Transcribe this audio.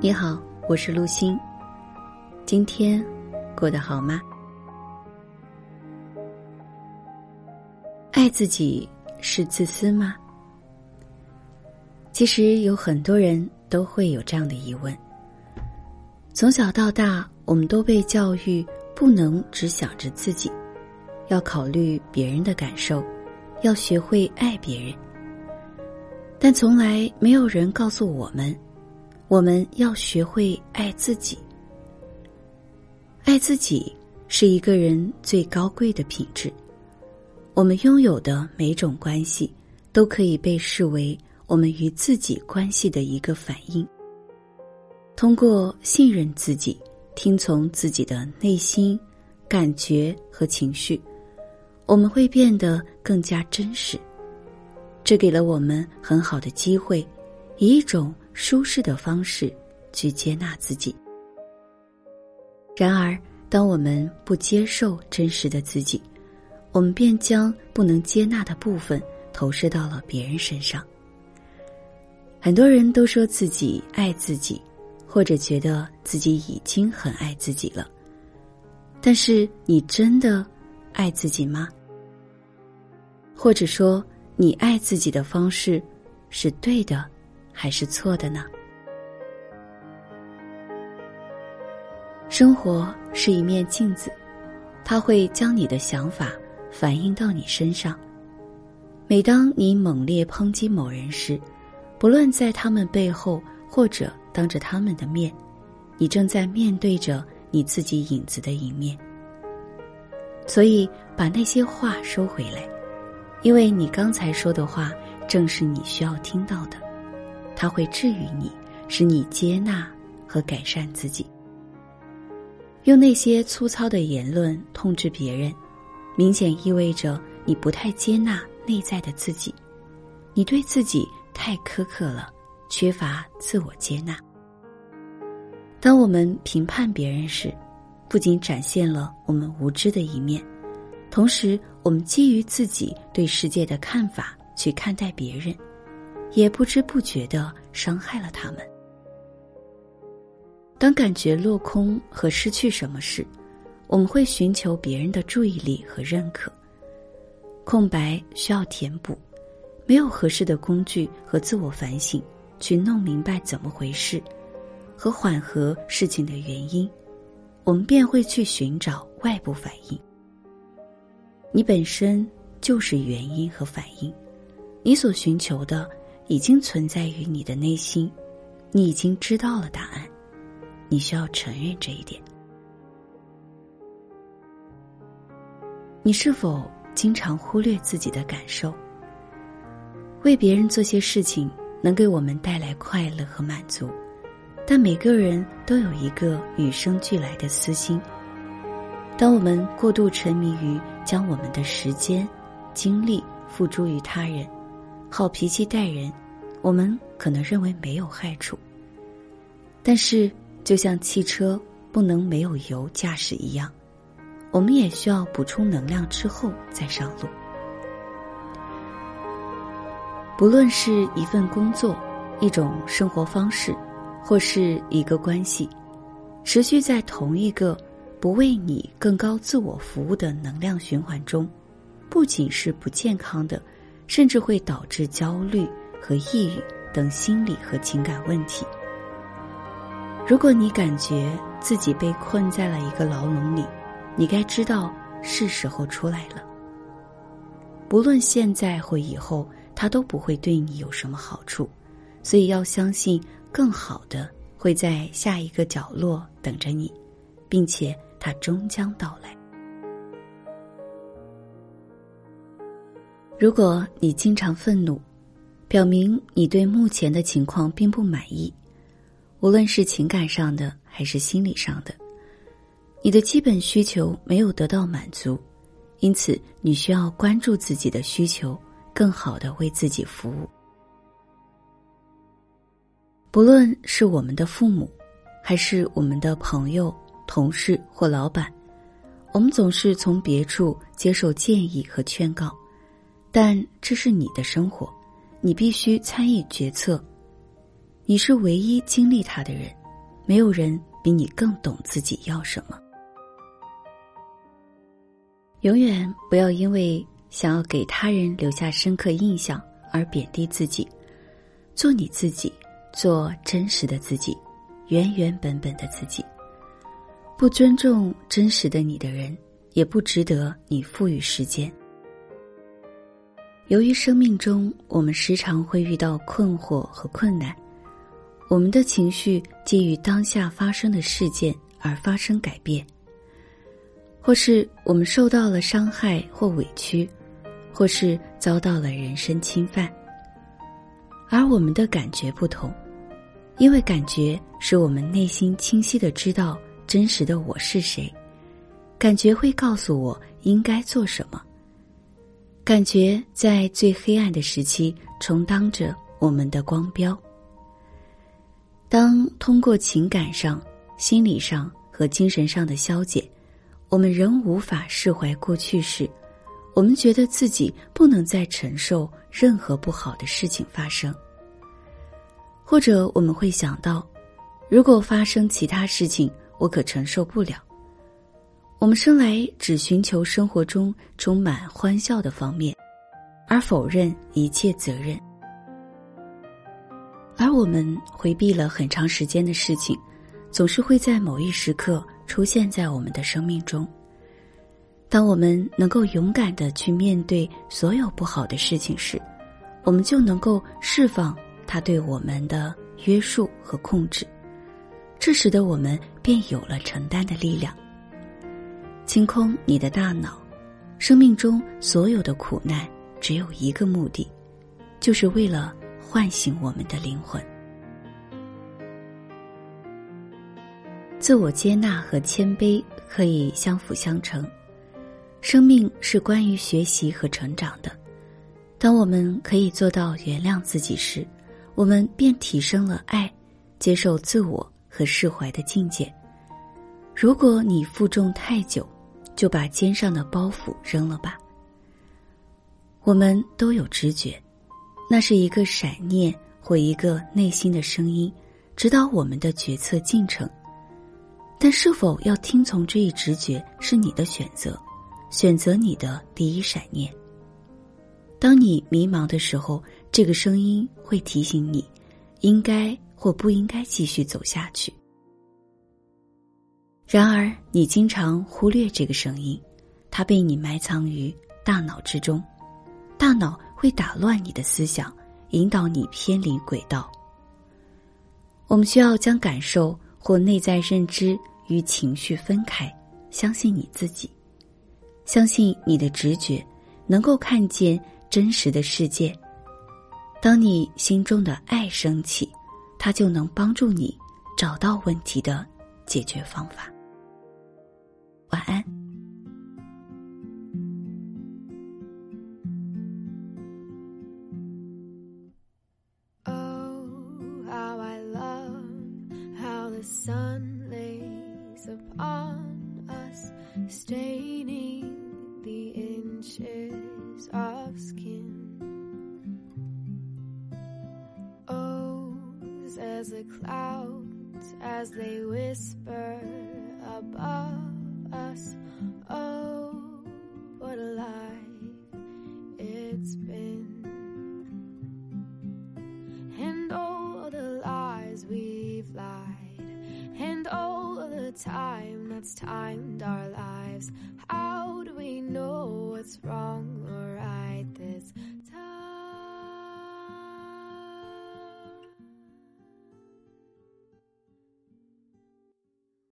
你好，我是陆欣。今天过得好吗？爱自己是自私吗？其实有很多人都会有这样的疑问。从小到大，我们都被教育不能只想着自己，要考虑别人的感受，要学会爱别人。但从来没有人告诉我们，我们要学会爱自己。爱自己是一个人最高贵的品质。我们拥有的每种关系，都可以被视为我们与自己关系的一个反应。通过信任自己，听从自己的内心感觉和情绪，我们会变得更加真实。这给了我们很好的机会，以一种舒适的方式去接纳自己。然而，当我们不接受真实的自己，我们便将不能接纳的部分投射到了别人身上。很多人都说自己爱自己，或者觉得自己已经很爱自己了。但是，你真的爱自己吗？或者说，你爱自己的方式是对的，还是错的呢？生活是一面镜子，它会将你的想法反映到你身上。每当你猛烈抨击某人时，不论在他们背后或者当着他们的面，你正在面对着你自己影子的一面。所以，把那些话收回来，因为你刚才说的话正是你需要听到的，它会治愈你，使你接纳和改善自己。用那些粗糙的言论痛斥别人，明显意味着你不太接纳内在的自己，你对自己太苛刻了，缺乏自我接纳。当我们评判别人时，不仅展现了我们无知的一面，同时我们基于自己对世界的看法去看待别人，也不知不觉的伤害了他们。当感觉落空和失去什么时，我们会寻求别人的注意力和认可。空白需要填补，没有合适的工具和自我反省去弄明白怎么回事，和缓和事情的原因，我们便会去寻找外部反应。你本身就是原因和反应，你所寻求的已经存在于你的内心，你已经知道了答案。你需要承认这一点。你是否经常忽略自己的感受？为别人做些事情能给我们带来快乐和满足，但每个人都有一个与生俱来的私心。当我们过度沉迷于将我们的时间、精力付诸于他人，好脾气待人，我们可能认为没有害处，但是。就像汽车不能没有油驾驶一样，我们也需要补充能量之后再上路。不论是一份工作、一种生活方式，或是一个关系，持续在同一个不为你更高自我服务的能量循环中，不仅是不健康的，甚至会导致焦虑和抑郁等心理和情感问题。如果你感觉自己被困在了一个牢笼里，你该知道是时候出来了。不论现在或以后，它都不会对你有什么好处，所以要相信更好的会在下一个角落等着你，并且它终将到来。如果你经常愤怒，表明你对目前的情况并不满意。无论是情感上的还是心理上的，你的基本需求没有得到满足，因此你需要关注自己的需求，更好的为自己服务。不论是我们的父母，还是我们的朋友、同事或老板，我们总是从别处接受建议和劝告，但这是你的生活，你必须参与决策。你是唯一经历它的人，没有人比你更懂自己要什么。永远不要因为想要给他人留下深刻印象而贬低自己，做你自己，做真实的自己，原原本本的自己。不尊重真实的你的人，也不值得你赋予时间。由于生命中我们时常会遇到困惑和困难，我们的情绪基于当下发生的事件而发生改变。或是我们受到了伤害或委屈，或是遭到了人身侵犯，而我们的感觉不同，因为感觉使我们内心清晰的知道真实的我是谁，感觉会告诉我应该做什么。感觉在最黑暗的时期充当着我们的光标。当通过情感上、心理上和精神上的消解。我们仍无法释怀过去时，我们觉得自己不能再承受任何不好的事情发生。或者我们会想到，如果发生其他事情，我可承受不了。我们生来只寻求生活中充满欢笑的方面，而否认一切责任。而我们回避了很长时间的事情，总是会在某一时刻。出现在我们的生命中。当我们能够勇敢的去面对所有不好的事情时，我们就能够释放它对我们的约束和控制。这时的我们便有了承担的力量。清空你的大脑，生命中所有的苦难只有一个目的，就是为了唤醒我们的灵魂。自我接纳和谦卑可以相辅相成。生命是关于学习和成长的。当我们可以做到原谅自己时，我们便提升了爱、接受自我和释怀的境界。如果你负重太久，就把肩上的包袱扔了吧。我们都有直觉，那是一个闪念或一个内心的声音，指导我们的决策进程。但是否要听从这一直觉是你的选择，选择你的第一闪念。当你迷茫的时候，这个声音会提醒你，应该或不应该继续走下去。然而，你经常忽略这个声音，它被你埋藏于大脑之中，大脑会打乱你的思想，引导你偏离轨道。我们需要将感受或内在认知。与情绪分开，相信你自己，相信你的直觉，能够看见真实的世界。当你心中的爱升起，它就能帮助你找到问题的解决方法。晚安。As the clouds as they whisper above us. Oh, what a life it's been. And all the lies we've lied, and all the time that's timed our lives. How do we know what's wrong?